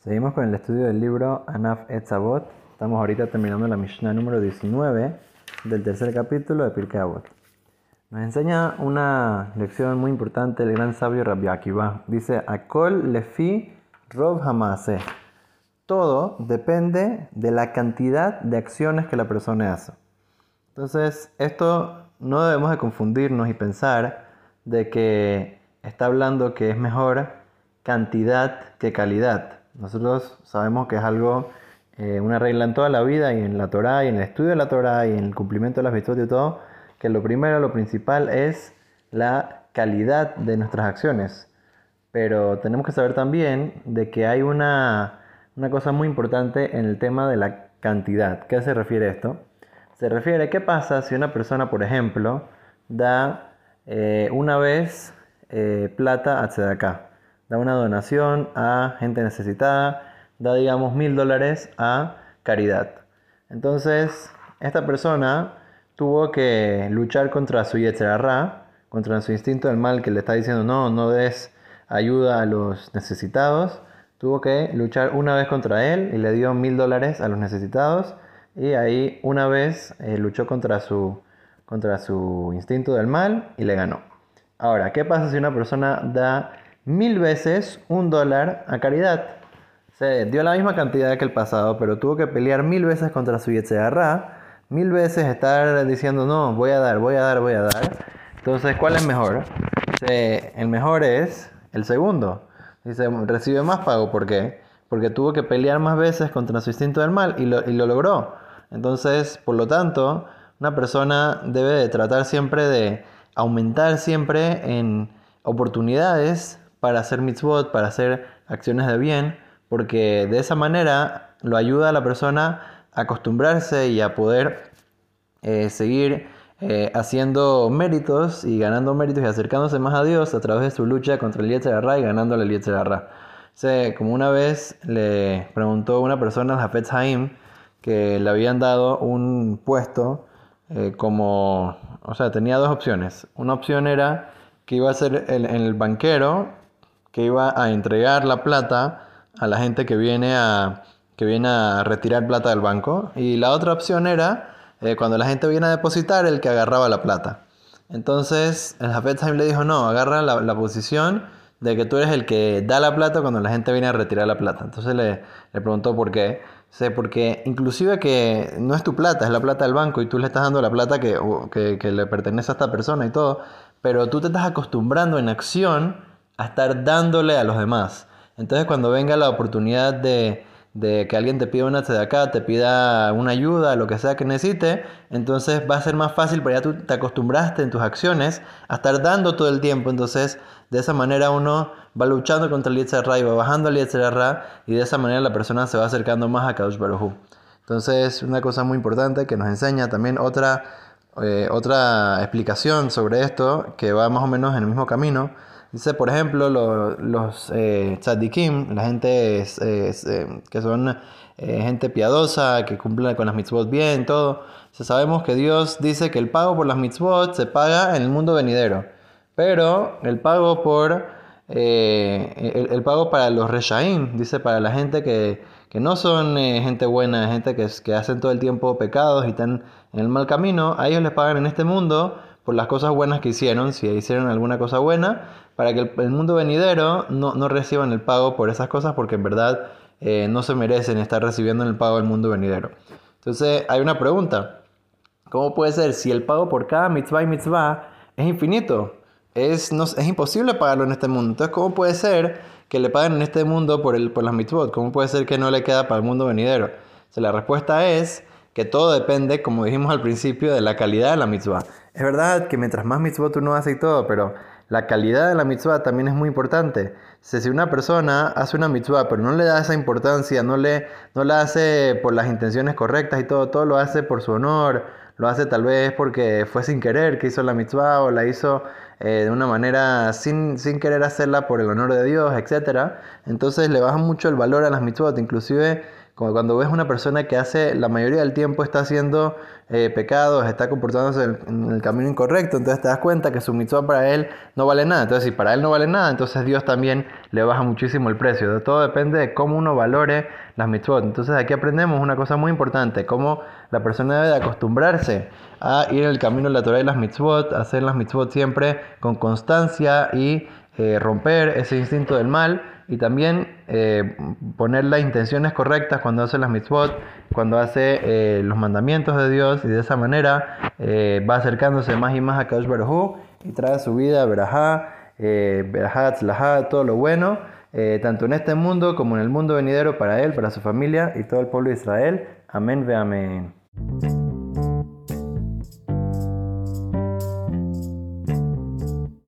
Seguimos con el estudio del libro Anaf Etzavot. Estamos ahorita terminando la Mishnah número 19 del tercer capítulo de Pirkei Avot. Nos enseña una lección muy importante el gran sabio Rabbi Akiva. Dice, Akol lefi rob hamase. Todo depende de la cantidad de acciones que la persona hace. Entonces, esto no debemos de confundirnos y pensar de que está hablando que es mejor cantidad que calidad. Nosotros sabemos que es algo, eh, una regla en toda la vida y en la Torah y en el estudio de la Torah y en el cumplimiento de las virtudes y todo, que lo primero, lo principal es la calidad de nuestras acciones. Pero tenemos que saber también de que hay una, una cosa muy importante en el tema de la cantidad. ¿Qué se refiere esto? Se refiere a qué pasa si una persona, por ejemplo, da eh, una vez eh, plata a Tzedakah da una donación a gente necesitada, da digamos mil dólares a caridad. Entonces, esta persona tuvo que luchar contra su yetzerarra, contra su instinto del mal que le está diciendo no, no des ayuda a los necesitados. Tuvo que luchar una vez contra él y le dio mil dólares a los necesitados. Y ahí una vez eh, luchó contra su, contra su instinto del mal y le ganó. Ahora, ¿qué pasa si una persona da mil veces un dólar a caridad. Se dio la misma cantidad que el pasado, pero tuvo que pelear mil veces contra su Yetzirah, mil veces estar diciendo no, voy a dar, voy a dar, voy a dar. Entonces, ¿cuál es mejor? el mejor es el segundo. Dice, recibe más pago, ¿por qué? Porque tuvo que pelear más veces contra su instinto del mal y lo, y lo logró. Entonces, por lo tanto, una persona debe de tratar siempre de aumentar siempre en oportunidades para hacer mitzvot, para hacer acciones de bien, porque de esa manera lo ayuda a la persona a acostumbrarse y a poder eh, seguir eh, haciendo méritos y ganando méritos y acercándose más a Dios a través de su lucha contra el Yetzirah y ganándole el Yetzirah. O como una vez le preguntó una persona al Hafetz Haim que le habían dado un puesto eh, como, o sea, tenía dos opciones. Una opción era que iba a ser el, el banquero que iba a entregar la plata a la gente que viene a, que viene a retirar plata del banco. Y la otra opción era eh, cuando la gente viene a depositar, el que agarraba la plata. Entonces el Hafez le dijo, no, agarra la, posición de que tú eres el que da la plata cuando la gente viene a retirar la plata. Entonces le, le preguntó por qué. sé porque inclusive que no es tu plata, es la plata del banco y tú le estás dando la plata que, que, que le pertenece a esta persona y todo, pero tú te estás acostumbrando en acción a estar dándole a los demás. Entonces cuando venga la oportunidad de, que alguien te pida una acá, te pida una ayuda, lo que sea que necesite, entonces va a ser más fácil, porque ya tú te acostumbraste en tus acciones a estar dando todo el tiempo, entonces de esa manera uno va luchando contra el Yetzirah y va bajando el Yetzirah y de esa manera la persona se va acercando más a Kadosh Baruj Entonces una cosa muy importante que nos enseña también otra, eh, otra explicación sobre esto que va más o menos en el mismo camino, Dice, por ejemplo, los eh, tzadikim, la gente eh, que son eh, gente piadosa, que cumple con las mitzvot bien, todo. sabemos que Dios dice que el pago por las mitzvot se paga en el mundo venidero. Pero el pago por eh, el, pago para los reshaim, dice para la gente que, que no son gente buena, gente que, que hacen todo el tiempo pecados y están en el mal camino, a ellos les pagan en este mundo por las cosas buenas que hicieron, si hicieron alguna cosa buena, para que el, mundo venidero no, no, reciban el pago por esas cosas porque en verdad eh, no se merecen estar recibiendo el pago del mundo venidero. Entonces hay una pregunta, ¿cómo puede ser si el pago por cada mitzvah y mitzvah es infinito? Es, no, es imposible pagarlo en este mundo. Entonces, ¿cómo puede ser que le paguen en este mundo por, el, por las mitzvot? ¿Cómo puede ser que no le queda para el mundo venidero? la respuesta es que todo depende, como dijimos al principio, de la calidad de la mitzvah. Es verdad que mientras más mitzvot uno hace y todo, pero la calidad de la mitzvah también es muy importante. Si una persona hace una mitzvah pero no le da esa importancia, no, le, no la hace por las intenciones correctas y todo, todo lo hace por su honor, lo hace tal vez porque fue sin querer que hizo la mitzvah o la hizo eh, de una manera sin, sin, querer hacerla por el honor de Dios, etc. Entonces le baja mucho el valor a las mitzvot, inclusive Como cuando ves una persona que hace, la mayoría del tiempo está haciendo eh, pecados, está comportándose en el, camino incorrecto, entonces te das cuenta que su mitzvah para él no vale nada. Entonces, si para él no vale nada, entonces Dios también le baja muchísimo el precio. Todo depende de cómo uno valore las mitzvot. Entonces, aquí aprendemos una cosa muy importante, cómo la persona debe de acostumbrarse a ir en el camino de la Torah y las mitzvot, hacer las mitzvot siempre con constancia y eh, romper ese instinto del mal y también eh, poner las intenciones correctas cuando hace las mitzvot, cuando hace eh, los mandamientos de Dios y de esa manera eh, va acercándose más y más a Kadosh Baruj y trae su vida verajá, verajá, tzlajá, todo lo bueno, tanto en este mundo como en el mundo venidero para él, para su familia y todo el pueblo de Israel. Amén ve amén.